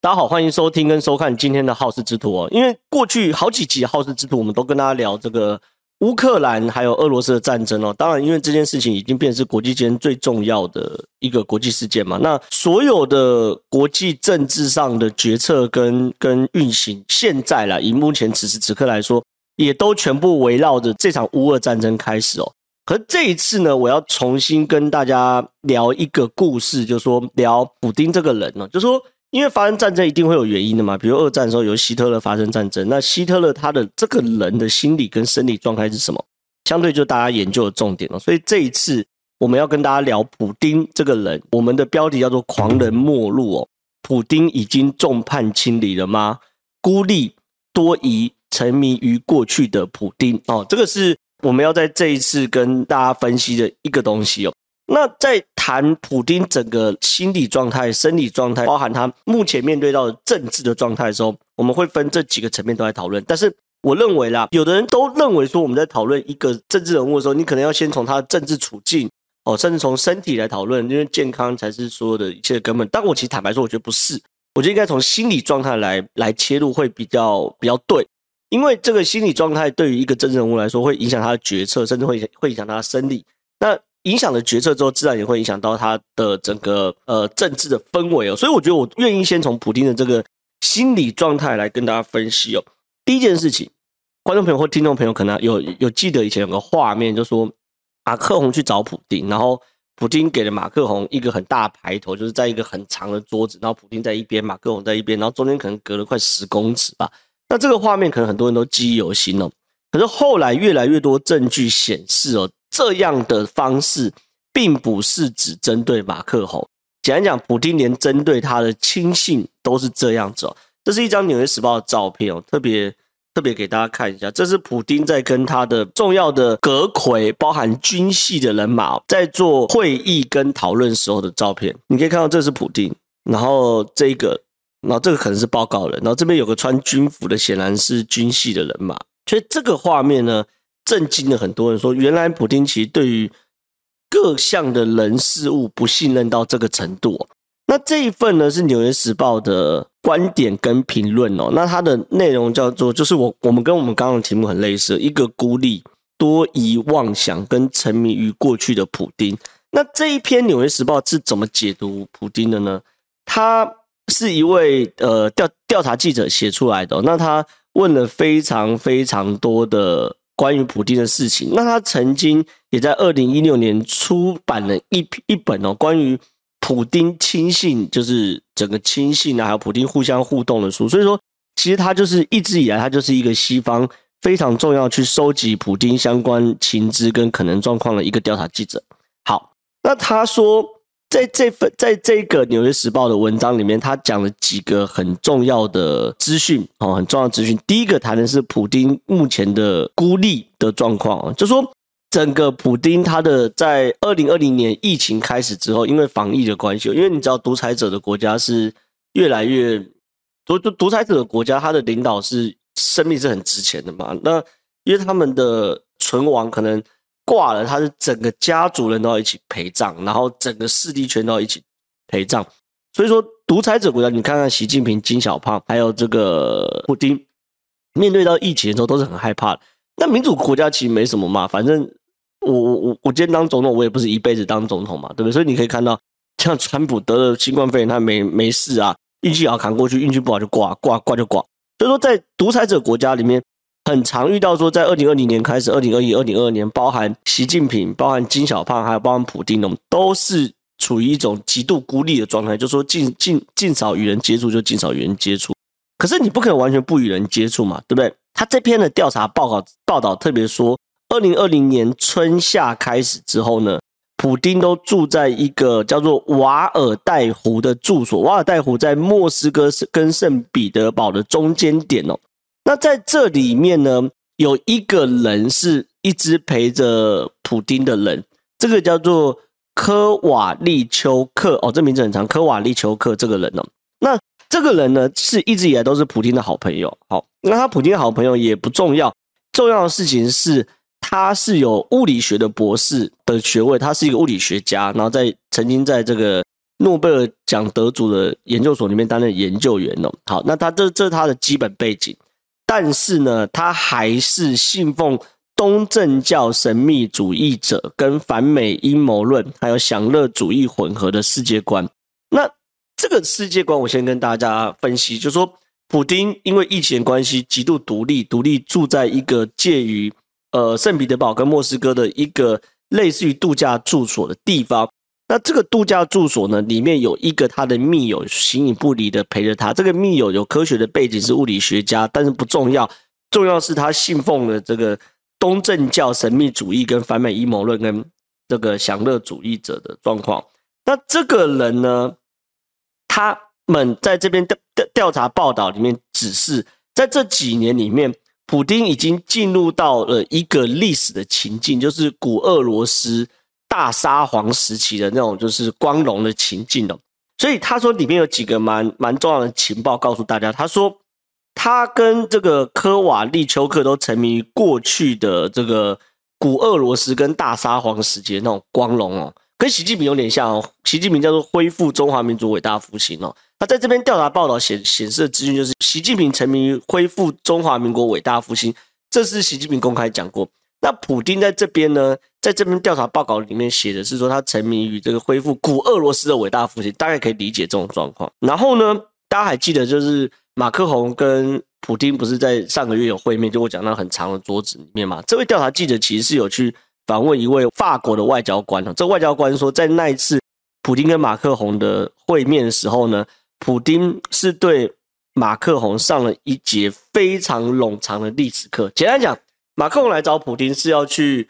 大家好，欢迎收听跟收看今天的好事之徒哦。因为过去好几集好事之徒，我们都跟大家聊这个乌克兰还有俄罗斯的战争哦。当然，因为这件事情已经变成是国际间最重要的一个国际事件嘛。那所有的国际政治上的决策跟跟运行，现在啦，以目前此时此刻来说，也都全部围绕着这场乌俄战争开始哦。可是这一次呢，我要重新跟大家聊一个故事，就是说聊普丁这个人呢，就是说。因为发生战争一定会有原因的嘛，比如二战的时候由希特勒发生战争，那希特勒他的这个人的心理跟生理状态是什么？相对就大家研究的重点了。所以这一次我们要跟大家聊普丁这个人，我们的标题叫做“狂人末路”哦。普丁已经众叛亲离了吗？孤立多疑、沉迷于过去的普丁哦，这个是我们要在这一次跟大家分析的一个东西哦。那在谈普丁整个心理状态、生理状态，包含他目前面对到的政治的状态的时候，我们会分这几个层面都来讨论。但是我认为啦，有的人都认为说，我们在讨论一个政治人物的时候，你可能要先从他的政治处境哦，甚至从身体来讨论，因为健康才是所有的一切的根本。但我其实坦白说，我觉得不是，我觉得应该从心理状态来来切入会比较比较对，因为这个心理状态对于一个政治人物来说，会影响他的决策，甚至会会影响他的生理。那影响了决策之后，自然也会影响到他的整个呃政治的氛围哦。所以我觉得我愿意先从普丁的这个心理状态来跟大家分析哦。第一件事情，观众朋友或听众朋友可能有有记得以前有个画面，就说马克宏去找普丁，然后普丁给了马克宏一个很大的牌头，就是在一个很长的桌子，然后普丁在一边，马克宏在一边，然后中间可能隔了快十公尺吧。那这个画面可能很多人都记忆犹新哦。可是后来越来越多证据显示哦。这样的方式并不是只针对马克宏，简单讲，普丁连针对他的亲信都是这样子哦。这是一张《纽约时报》的照片哦，特别特别给大家看一下，这是普丁在跟他的重要的阁魁，包含军系的人马，在做会议跟讨论时候的照片。你可以看到，这是普丁，然后这个，然后这个可能是报告人，然后这边有个穿军服的，显然是军系的人马。所以这个画面呢，震惊了很多人，说原来普丁其实对于各项的人事物不信任到这个程度。那这一份呢是《纽约时报》的观点跟评论哦。那它的内容叫做，就是我我们跟我们刚刚的题目很类似，一个孤立、多疑、妄想跟沉迷于过去的普丁。那这一篇《纽约时报》是怎么解读普丁的呢？他是一位呃调调查记者写出来的。那他问了非常非常多的。关于普丁的事情，那他曾经也在二零一六年出版了一一本哦，关于普丁亲信，就是整个亲信啊，还有普丁互相互动的书。所以说，其实他就是一直以来，他就是一个西方非常重要去收集普丁相关情资跟可能状况的一个调查记者。好，那他说。在这份在这个《纽约时报》的文章里面，他讲了几个很重要的资讯哦，很重要的资讯。第一个谈的是普丁目前的孤立的状况，就说整个普丁他的在二零二零年疫情开始之后，因为防疫的关系，因为你知道独裁者的国家是越来越独独独裁者的国家，他的领导是生命是很值钱的嘛，那因为他们的存亡可能。挂了，他是整个家族人都要一起陪葬，然后整个势力圈都要一起陪葬。所以说，独裁者国家，你看看习近平、金小胖，还有这个布丁，面对到疫情的时候都是很害怕的。那民主国家其实没什么嘛，反正我我我我今天当总统，我也不是一辈子当总统嘛，对不对？所以你可以看到，像川普得了新冠肺炎，他没没事啊，运气好扛过去，运气不好就挂挂挂就挂。所以说，在独裁者国家里面。很常遇到说，在二零二零年开始，二零二一、二零二二年，包含习近平、包含金小胖，还有包含普丁，都是处于一种极度孤立的状态，就是说尽尽尽少与人接触，就尽少与人接触。可是你不可能完全不与人接触嘛，对不对？他这篇的调查报告报道特别说，二零二零年春夏开始之后呢，普丁都住在一个叫做瓦尔代湖的住所，瓦尔代湖在莫斯科跟圣彼得堡的中间点哦。那在这里面呢，有一个人是一直陪着普丁的人，这个叫做科瓦利丘克哦，这名字很长，科瓦利丘克这个人哦。那这个人呢，是一直以来都是普丁的好朋友。好，那他普丁的好朋友也不重要，重要的事情是他是有物理学的博士的学位，他是一个物理学家，然后在曾经在这个诺贝尔奖得主的研究所里面担任研究员哦。好，那他这这是他的基本背景，但是呢，他还是信奉东正教神秘主义者跟反美阴谋论，还有享乐主义混合的世界观。那这个世界观，我先跟大家分析，就是说，普丁因为疫情关系极度独立，独立住在一个介于呃圣彼得堡跟莫斯科的一个类似于度假住所的地方。那这个度假住所呢，里面有一个他的密友，形影不离的陪着他。这个密友有科学的背景，是物理学家，但是不重要，重要是他信奉了这个东正教神秘主义跟反美阴谋论跟这个享乐主义者的状况。那这个人呢，他们在这边调调调查报道里面指示，在这几年里面，普丁已经进入到了一个历史的情境，就是古俄罗斯。大沙皇时期的那种就是光荣的情境哦，所以他说里面有几个蛮蛮重要的情报告诉大家。他说他跟这个科瓦利丘克都沉迷于过去的这个古俄罗斯跟大沙皇时期的那种光荣哦，跟习近平有点像哦。习近平叫做恢复中华民族伟大复兴哦。那在这边调查报道显显示的资讯就是习近平沉迷于恢复中华民国伟大复兴，这是习近平公开讲过。那普丁在这边呢，在这边调查报告里面写的是说，他沉迷于这个恢复古俄罗斯的伟大复兴，大概可以理解这种状况。然后呢，大家还记得就是马克宏跟普丁不是在上个月有会面，就我讲到很长的桌子里面嘛。这位调查记者其实是有去访问一位法国的外交官哦。这外交官说，在那一次普丁跟马克宏的会面的时候呢，普丁是对马克宏上了一节非常冗长的历史课。简单讲。马克龙来找普丁是要去，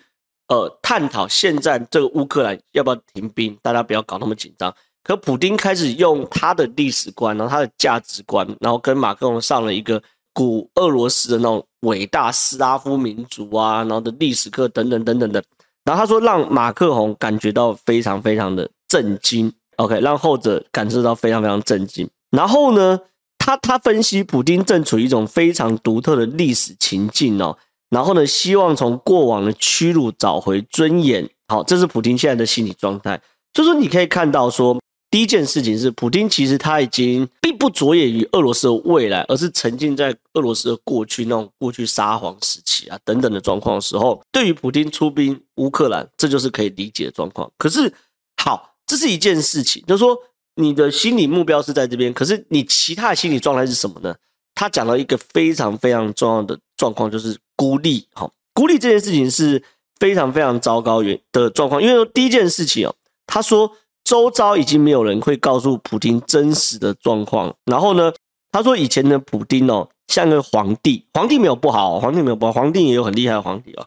呃，探讨现在这个乌克兰要不要停兵，大家不要搞那么紧张。可普丁开始用他的历史观，然后他的价值观，然后跟马克龙上了一个古俄罗斯的那种伟大斯拉夫民族啊，然后的历史课等等等等的。然后他说让马克宏感觉到非常非常的震惊，OK，让后者感受到非常非常震惊。然后呢，他他分析普丁正处于一种非常独特的历史情境哦。然后呢，希望从过往的屈辱找回尊严。好，这是普京现在的心理状态。就是说，你可以看到说，第一件事情是，普京其实他已经并不着眼于俄罗斯的未来，而是沉浸在俄罗斯的过去那种过去沙皇时期啊等等的状况的时候，对于普京出兵乌克兰，这就是可以理解的状况。可是，好，这是一件事情，就是说，你的心理目标是在这边，可是你其他的心理状态是什么呢？他讲了一个非常非常重要的状况，就是孤立。好，孤立这件事情是非常非常糟糕的状况。因为第一件事情哦，他说周遭已经没有人会告诉普丁真实的状况。然后呢，他说以前的普丁哦，像个皇帝，皇帝没有不好，皇帝没有不好，皇帝也有很厉害的皇帝哦。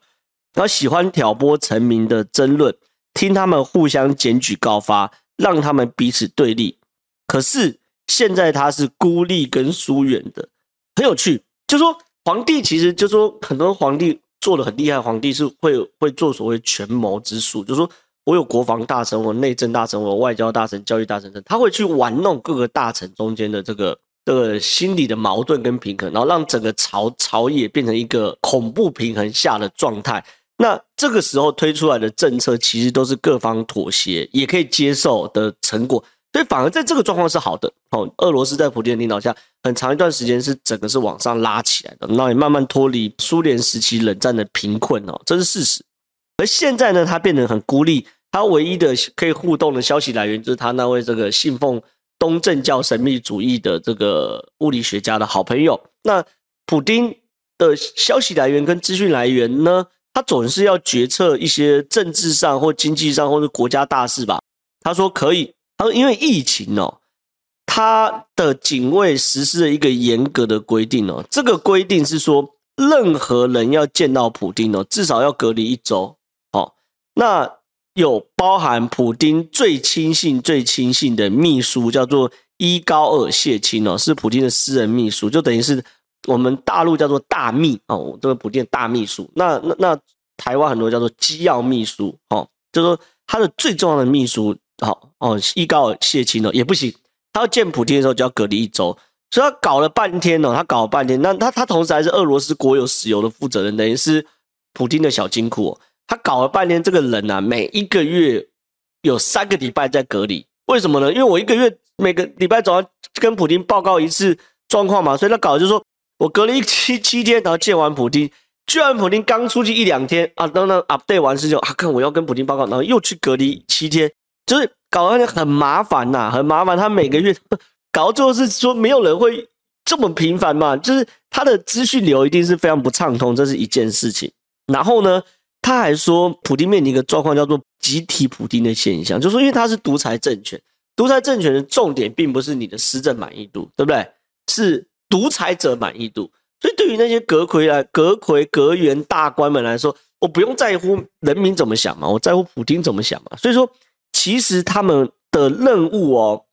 然后喜欢挑拨臣民的争论，听他们互相检举告发，让他们彼此对立。可是现在他是孤立跟疏远的。很有趣，就说皇帝其实就说很多皇帝做的很厉害，皇帝是会会做所谓权谋之术，就说我有国防大臣，我内政大臣，我外交大臣，教育大臣，他会去玩弄各个大臣中间的这个这个心理的矛盾跟平衡，然后让整个朝朝野变成一个恐怖平衡下的状态。那这个时候推出来的政策，其实都是各方妥协也可以接受的成果。所以反而在这个状况是好的哦。俄罗斯在普京的领导下，很长一段时间是整个是往上拉起来的，那也慢慢脱离苏联时期冷战的贫困哦，这是事实。而现在呢，他变得很孤立，他唯一的可以互动的消息来源就是他那位这个信奉东正教神秘主义的这个物理学家的好朋友。那普丁的消息来源跟资讯来源呢，他总是要决策一些政治上或经济上或者国家大事吧。他说可以。然后因为疫情哦，他的警卫实施了一个严格的规定哦。这个规定是说，任何人要见到普丁哦，至少要隔离一周。哦，那有包含普丁最亲信、最亲信的秘书，叫做伊高尔谢钦哦，是普丁的私人秘书，就等于是我们大陆叫做大秘哦，这个普丁的大秘书。那那那台湾很多叫做机要秘书哦，就说他的最重要的秘书。好哦，伊高尔谢钦哦也不行，他要见普丁的时候就要隔离一周，所以他搞了半天哦，他搞了半天，那他他同时还是俄罗斯国有石油的负责人，等于是普丁的小金库哦。他搞了半天，这个人啊，每一个月有三个礼拜在隔离，为什么呢？因为我一个月每个礼拜总要跟普丁报告一次状况嘛，所以他搞的就是说我隔了一七七天，然后见完普丁，见完普丁刚出去一两天啊，等等 update 完事就啊，看我要跟普丁报告，然后又去隔离七天，就是搞得很麻烦呐、啊，很麻烦。他每个月搞到最后是说没有人会这么频繁嘛，就是他的资讯流一定是非常不畅通，这是一件事情。然后呢，他还说普丁面临一个状况叫做集体普丁的现象，就是说因为他是独裁政权。独裁政权的重点并不是你的施政满意度，对不对？是独裁者满意度。所以对于那些阁揆来、阁揆、阁员、大官们来说，我不用在乎人民怎么想嘛，我在乎普丁怎么想嘛。所以说，其实他们的任务哦，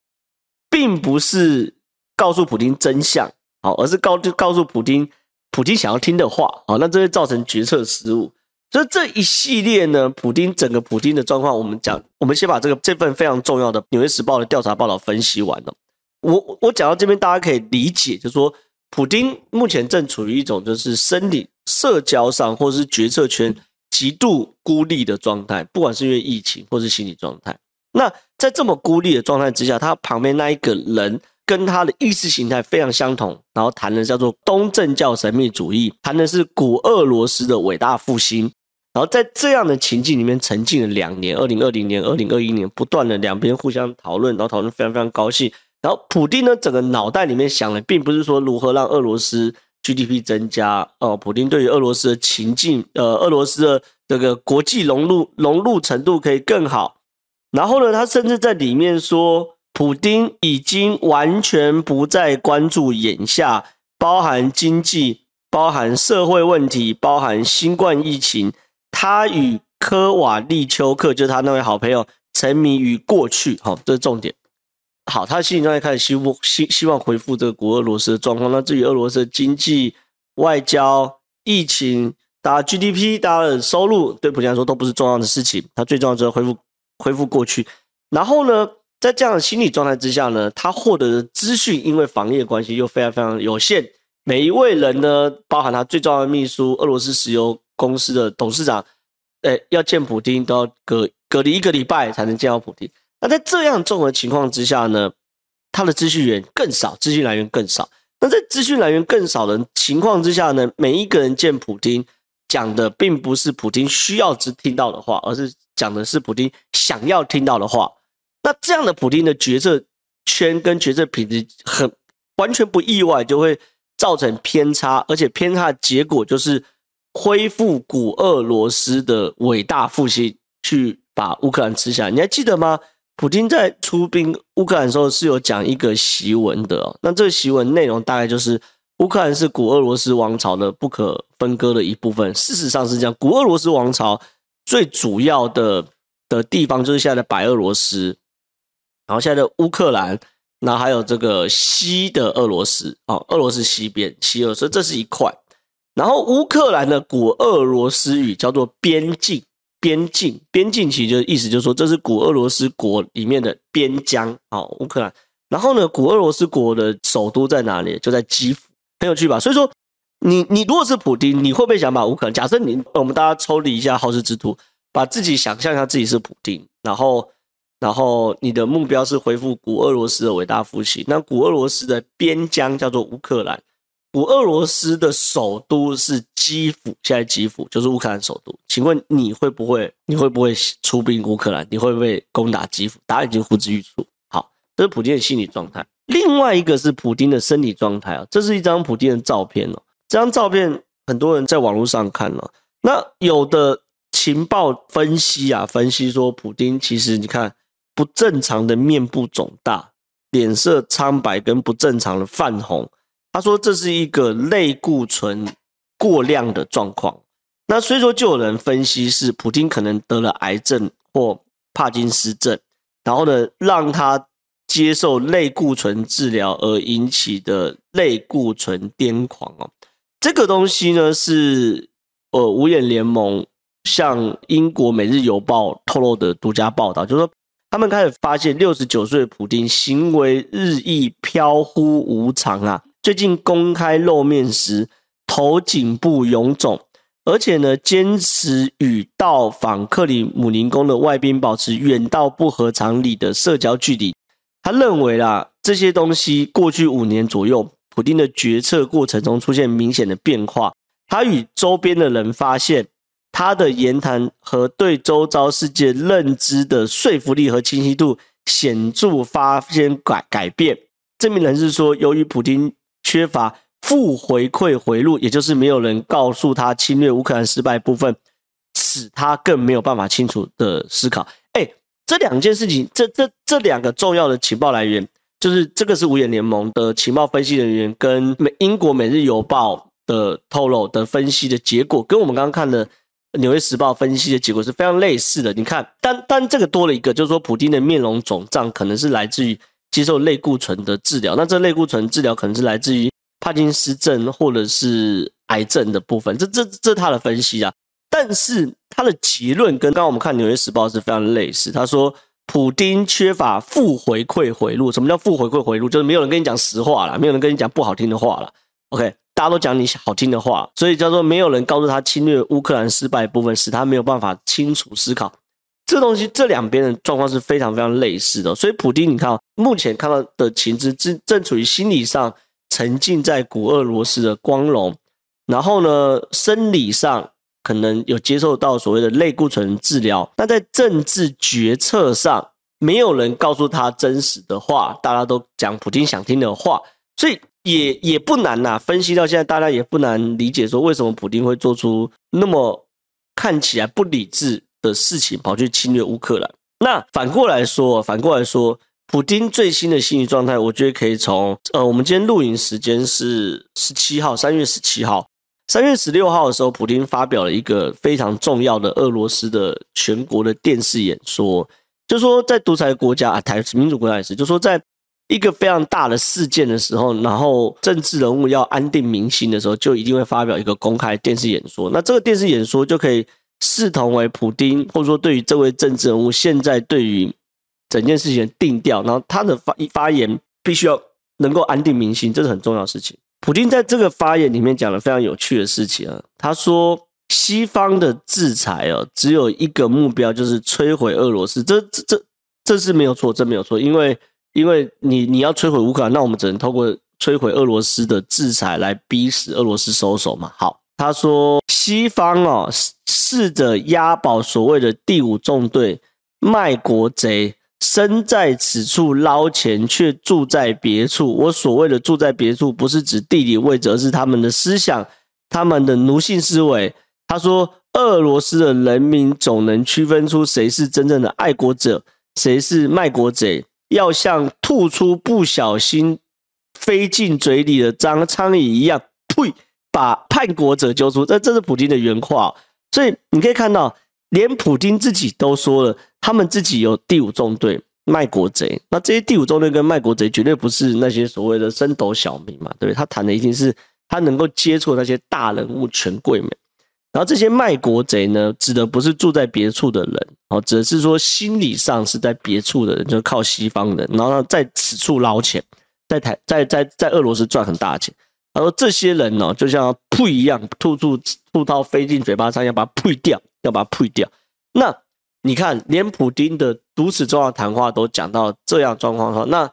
并不是告诉普丁真相，好，而是告就告诉普丁，普丁想要听的话，好，那这会造成决策失误。所以这一系列呢，普丁整个普丁的状况，我们讲，我们先把这个这份非常重要的《纽约时报》的调查报道分析完了。我我讲到这边，大家可以理解，就是说，普丁目前正处于一种就是生理、社交上或是决策圈极度孤立的状态，不管是因为疫情或是心理状态。那在这么孤立的状态之下，他旁边那一个人跟他的意识形态非常相同，然后谈的叫做东正教神秘主义，谈的是古俄罗斯的伟大复兴。然后在这样的情境里面沉浸了两年，二零二零年、二零二一年，不断的两边互相讨论，然后讨论非常非常高兴。然后普丁呢，整个脑袋里面想的并不是说如何让俄罗斯 GDP 增加哦，普丁对于俄罗斯的情境，呃，俄罗斯的这个国际融入融入程度可以更好。然后呢，他甚至在里面说，普丁已经完全不再关注眼下包含经济、包含社会问题、包含新冠疫情。他与科瓦利丘克，就他那位好朋友，沉迷于过去，好，这是重点。好，他心理状态开始希望希希望恢复这个古俄罗斯的状况。那至于俄罗斯的经济、外交、疫情，大家 GDP，大家的收入，对普京来说都不是重要的事情。他最重要就是恢复恢复过去。然后呢，在这样的心理状态之下呢，他获得的资讯因为防疫的关系又非常非常有限。每一位人呢，包含他最重要的秘书，俄罗斯石油。公司的董事长，诶，要见普丁都要隔隔离一个礼拜才能见到普丁。那在这样综合情况之下呢，他的资讯源更少，资讯来源更少。那在资讯来源更少的情况之下呢，每一个人见普丁讲的并不是普丁需要只听到的话，而是讲的是普丁想要听到的话。那这样的普丁的决策圈跟决策品质很完全不意外，就会造成偏差，而且偏差的结果就是。恢复古俄罗斯的伟大复兴，去把乌克兰吃下。你还记得吗？普京在出兵乌克兰的时候是有讲一个檄文的哦。那这个檄文内容大概就是乌克兰是古俄罗斯王朝的不可分割的一部分。事实上是这样，古俄罗斯王朝最主要的的地方就是现在的白俄罗斯，然后现在的乌克兰，那还有这个西的俄罗斯哦，俄罗斯西边西俄，所以这是一块。然后乌克兰的古俄罗斯语叫做边境，边境，边境其实就是意思就是说，这是古俄罗斯国里面的边疆啊，乌克兰。然后呢，古俄罗斯国的首都在哪里？就在基辅，很有趣吧？所以说，你你如果是普丁，你会不会想把乌克兰？假设你我们大家抽离一下好事之徒，把自己想象一下自己是普丁，然后然后你的目标是恢复古俄罗斯的伟大复兴，那古俄罗斯的边疆叫做乌克兰。古俄罗斯的首都是基辅，现在基辅就是乌克兰首都。请问你会不会？你会不会出兵乌克兰？你会不会攻打基辅？答案已经呼之欲出。好，这是普京的心理状态。另外一个是普丁的身体状态啊，这是一张普丁的照片哦。这张照片很多人在网络上看了，那有的情报分析啊，分析说普丁其实你看不正常的面部肿大，脸色苍白跟不正常的泛红。他说这是一个类固醇过量的状况，那所以说就有人分析是普丁可能得了癌症或帕金斯症，然后呢让他接受类固醇治疗而引起的类固醇癫狂哦。这个东西呢是呃五眼联盟向英国《每日邮报》透露的独家报道，就是说他们开始发现六十九岁的普丁行为日益飘忽无常啊。最近公开露面时，头颈部臃肿，而且呢，坚持与到访克里姆林宫的外宾保持远到不合常理的社交距离。他认为啦，这些东西过去五年左右，普丁的决策过程中出现明显的变化。他与周边的人发现，他的言谈和对周遭世界认知的说服力和清晰度显著发生改改变。这名人士说，由于普丁缺乏负回馈回路，也就是没有人告诉他侵略乌克兰失败部分，使他更没有办法清楚的思考。哎这两件事情，这这这两个重要的情报来源，就是这个是五眼联盟的情报分析人员跟美英国《每日邮报》的透露的分析的结果，跟我们刚刚看的《纽约时报》分析的结果是非常类似的。你看，但但这个多了一个，就是说，普丁的面容肿胀可能是来自于接受类固醇的治疗，那这类固醇治疗可能是来自于帕金斯症或者是癌症的部分，这这这他的分析啊。但是他的结论跟刚刚我们看《纽约时报》是非常类似。他说，普丁缺乏负回馈回路。什么叫负回馈回路？就是没有人跟你讲实话了，没有人跟你讲不好听的话了。OK，大家都讲你好听的话，所以叫做没有人告诉他侵略乌克兰失败部分，使他没有办法清楚思考。这东西这两边的状况是非常非常类似的。所以普丁，你看目前看到的情资正正处于心理上沉浸在古俄罗斯的光荣，然后呢，生理上。可能有接受到所谓的类固醇治疗，那在政治决策上，没有人告诉他真实的话，大家都讲普丁想听的话，所以也也不难呐。分析到现在，大家也不难理解说，为什么普丁会做出那么看起来不理智的事情，跑去侵略乌克兰。那反过来说，反过来说，普丁最新的心理状态，我觉得可以从呃，我们今天录影时间是十七号，三月十七号。三月十六号的时候，普丁发表了一个非常重要的俄罗斯的全国的电视演说，就说在独裁国家啊，台民主国家也是，就说在一个非常大的事件的时候，然后政治人物要安定民心的时候，就一定会发表一个公开电视演说。那这个电视演说就可以视同为普丁，或者说对于这位政治人物现在对于整件事情定调，然后他的发发言必须要能够安定民心，这是很重要的事情。普丁在这个发言里面讲了非常有趣的事情啊，他说西方的制裁哦，只有一个目标，就是摧毁俄罗斯。这这这这是没有错，这没有错，因为因为你你要摧毁乌克兰，那我们只能透过摧毁俄罗斯的制裁来逼死俄罗斯收手嘛。好，他说西方哦试着押宝所谓的第五纵队卖国贼。身在此处捞钱，却住在别处。我所谓的住在别处，不是指地理位置，而是他们的思想，他们的奴性思维。他说，俄罗斯的人民总能区分出谁是真正的爱国者，谁是卖国贼。要像吐出不小心飞进嘴里的脏苍蝇一样，呸！把叛国者揪出。这这是普京的原话。所以你可以看到。连普京自己都说了，他们自己有第五纵队卖国贼。那这些第五纵队跟卖国贼绝对不是那些所谓的升斗小民嘛，对不对？他谈的一定是他能够接触那些大人物、权贵们。然后这些卖国贼呢，指的不是住在别处的人，哦，只是说心理上是在别处的人，就是靠西方人，然后在此处捞钱，在台在在在俄罗斯赚很大钱。他说这些人呢，就像噗一样，吐出吐到飞进嘴巴上，要把它噗掉。要把它退掉。那你看，连普丁的如此重要谈话都讲到这样状况的话，那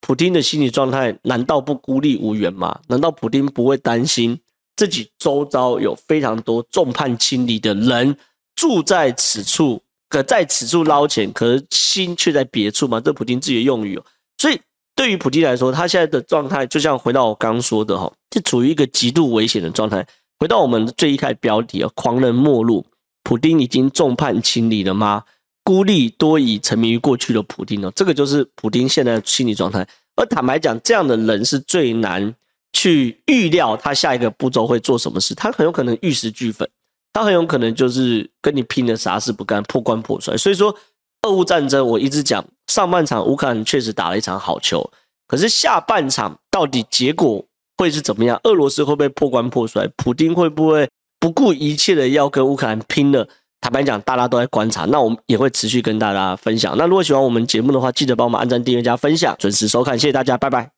普丁的心理状态难道不孤立无援吗？难道普丁不会担心自己周遭有非常多众叛亲离的人住在此处，可在此处捞钱，可是心却在别处吗？这普丁自己的用语哦。所以对于普丁来说，他现在的状态就像回到我刚刚说的哈，是处于一个极度危险的状态。回到我们最一开始标题啊，狂人末路。普丁已经众叛亲离了吗？孤立多已沉迷于过去的普丁哦，这个就是普丁现在的心理状态。而坦白讲，这样的人是最难去预料他下一个步骤会做什么事。他很有可能玉石俱焚，他很有可能就是跟你拼的啥事不干，破罐破摔。所以说，俄乌战争我一直讲，上半场乌克兰确实打了一场好球，可是下半场到底结果会是怎么样？俄罗斯会不会破罐破摔？普京会不会？不顾一切的要跟乌克兰拼了，坦白讲，大家都在观察，那我们也会持续跟大家分享。那如果喜欢我们节目的话，记得帮我们按赞、订阅、加分享，准时收看，谢谢大家，拜拜。